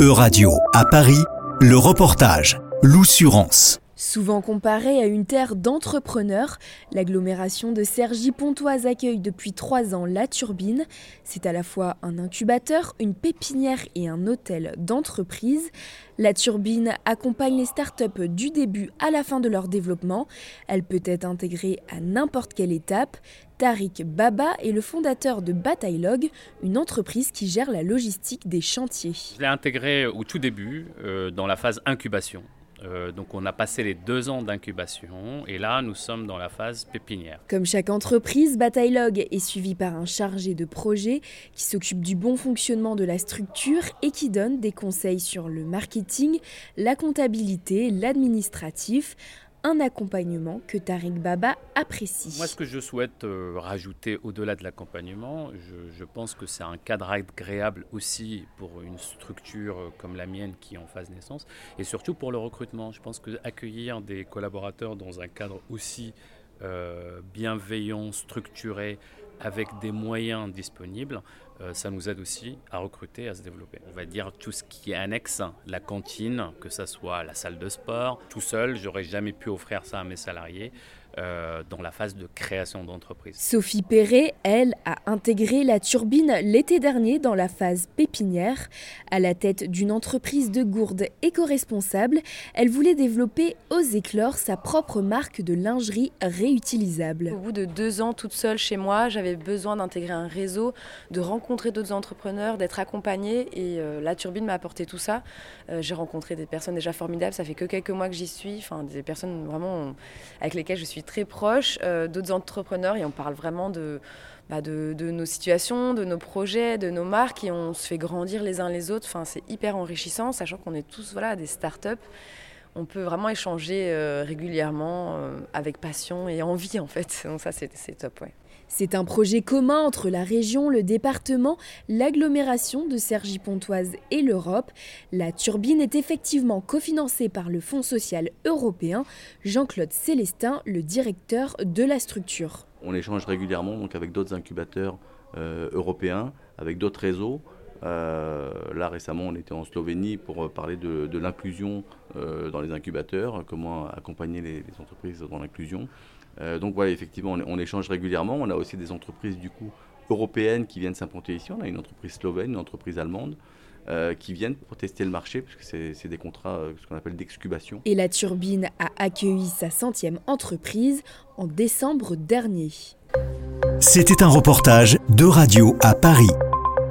E-Radio, à Paris, le reportage, l'Oussurance. Souvent comparée à une terre d'entrepreneurs, l'agglomération de Cergy-Pontoise accueille depuis trois ans La Turbine. C'est à la fois un incubateur, une pépinière et un hôtel d'entreprise. La Turbine accompagne les startups du début à la fin de leur développement. Elle peut être intégrée à n'importe quelle étape. Tariq Baba est le fondateur de Bataillog, une entreprise qui gère la logistique des chantiers. Je l'ai intégré au tout début, euh, dans la phase incubation. Euh, donc on a passé les deux ans d'incubation et là nous sommes dans la phase pépinière. Comme chaque entreprise, Bataillog est suivi par un chargé de projet qui s'occupe du bon fonctionnement de la structure et qui donne des conseils sur le marketing, la comptabilité, l'administratif un accompagnement que Tariq Baba apprécie. Moi, ce que je souhaite euh, rajouter au-delà de l'accompagnement, je, pense que c'est un cadre agréable aussi pour une structure euh, comme la mienne qui est en phase naissance, et surtout pour le recrutement. Je pense que accueillir des collaborateurs dans un cadre aussi euh, bienveillant, structuré, avec des moyens disponibles, ça nous aide aussi à recruter, à se développer. On va dire tout ce qui est annexe, la cantine, que ce soit la salle de sport. Tout seul, j'aurais jamais pu offrir ça à mes salariés. Euh, dans la phase de création d'entreprise. Sophie Perret, elle, a intégré la turbine l'été dernier dans la phase pépinière. À la tête d'une entreprise de gourdes éco-responsable, elle voulait développer aux éclore sa propre marque de lingerie réutilisable. Au bout de deux ans toute seule chez moi, j'avais besoin d'intégrer un réseau, de rencontrer d'autres entrepreneurs, d'être accompagnée et euh, la turbine m'a apporté tout ça. Euh, j'ai rencontré des personnes déjà formidables, ça fait que quelques mois que j'y suis, enfin des personnes vraiment avec lesquelles je suis très proche euh, d'autres entrepreneurs et on parle vraiment bah, de, nos situations, de nos projets, de nos marques et on se fait grandir les uns les autres. Enfin, c'est hyper enrichissant, sachant qu'on est tous voilà, des startups. On peut vraiment échanger régulièrement avec passion et envie en fait. Donc ça, c'est top. Ouais. C'est un projet commun entre la région, le département, l'agglomération de Cergy-Pontoise et l'Europe. La turbine est effectivement cofinancée par le Fonds social européen. Jean-Claude Célestin, le directeur de la structure. On échange régulièrement avec d'autres incubateurs euh, européens, avec d'autres réseaux. Euh, là récemment, on était en Slovénie pour euh, parler de, l'inclusion dans les incubateurs, comment accompagner les entreprises dans l'inclusion. Euh, donc voilà, effectivement, on, échange régulièrement. On a aussi des entreprises du coup européennes qui viennent s'implanter ici. On a une entreprise slovène, une entreprise allemande. Euh, qui viennent pour tester le marché, parce que c'est des contrats, euh, ce qu'on appelle d'excubation. Et la turbine a accueilli sa centième entreprise en décembre dernier. C'était un reportage de Radio à Paris,